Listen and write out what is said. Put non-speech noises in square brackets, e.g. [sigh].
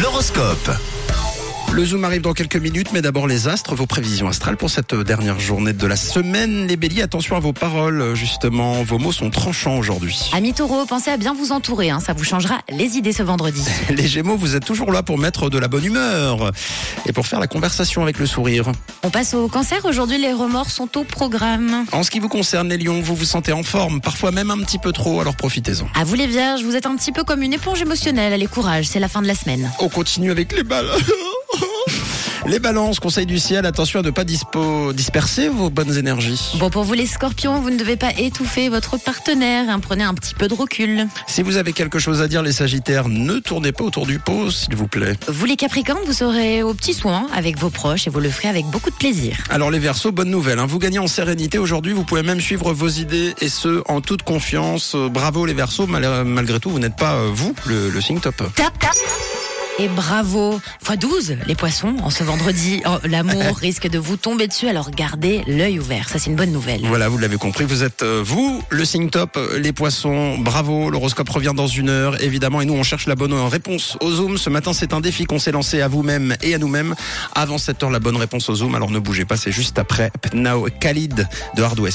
L'horoscope. Le Zoom arrive dans quelques minutes, mais d'abord les astres, vos prévisions astrales pour cette dernière journée de la semaine. Les béliers, attention à vos paroles, justement, vos mots sont tranchants aujourd'hui. Amis taureaux, pensez à bien vous entourer, hein, ça vous changera les idées ce vendredi. [laughs] Les gémeaux, vous êtes toujours là pour mettre de la bonne humeur et pour faire la conversation avec le sourire. On passe au cancer, aujourd'hui les remords sont au programme. En ce qui vous concerne, les lions, vous vous sentez en forme, parfois même un petit peu trop, alors profitez-en. À vous les vierges, vous êtes un petit peu comme une éponge émotionnelle, allez courage, c'est la fin de la semaine. On continue avec les balles. Les balances, conseil du ciel, attention à ne pas dispo- disperser vos bonnes énergies. Bon pour vous les scorpions, vous ne devez pas étouffer votre partenaire, hein, prenez un petit peu de recul. Si vous avez quelque chose à dire, les sagittaires, ne tournez pas autour du pot, s'il vous plaît. Vous les capricornes, vous serez aux petits soins avec vos proches et vous le ferez avec beaucoup de plaisir. Alors les Verseaux, bonne nouvelle, hein, vous gagnez en sérénité aujourd'hui, vous pouvez même suivre vos idées et ce, en toute confiance. Bravo les Verseaux, mal- malgré tout, vous n'êtes pas, euh, vous, le, le signe top. Tap, tap. Et bravo x 12 les poissons en ce vendredi. Oh, L'amour [laughs] risque de vous tomber dessus, alors gardez l'œil ouvert. Ça c'est une bonne nouvelle. Voilà, vous l'avez compris, vous êtes euh, vous, le signe top, euh, les poissons, bravo, l'horoscope revient dans une heure, évidemment, et nous on cherche la bonne réponse au Zoom. Ce matin c'est un défi qu'on s'est lancé à vous-même et à nous-mêmes. Avant 7 heures, la bonne réponse au Zoom, alors ne bougez pas, c'est juste après Now Khalid de Hardway. sur